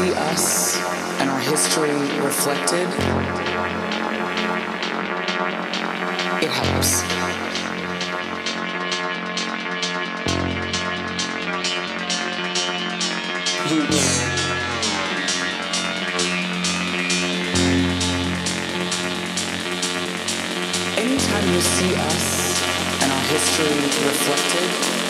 see us and our history reflected, it helps. Roots. Anytime you see us and our history reflected,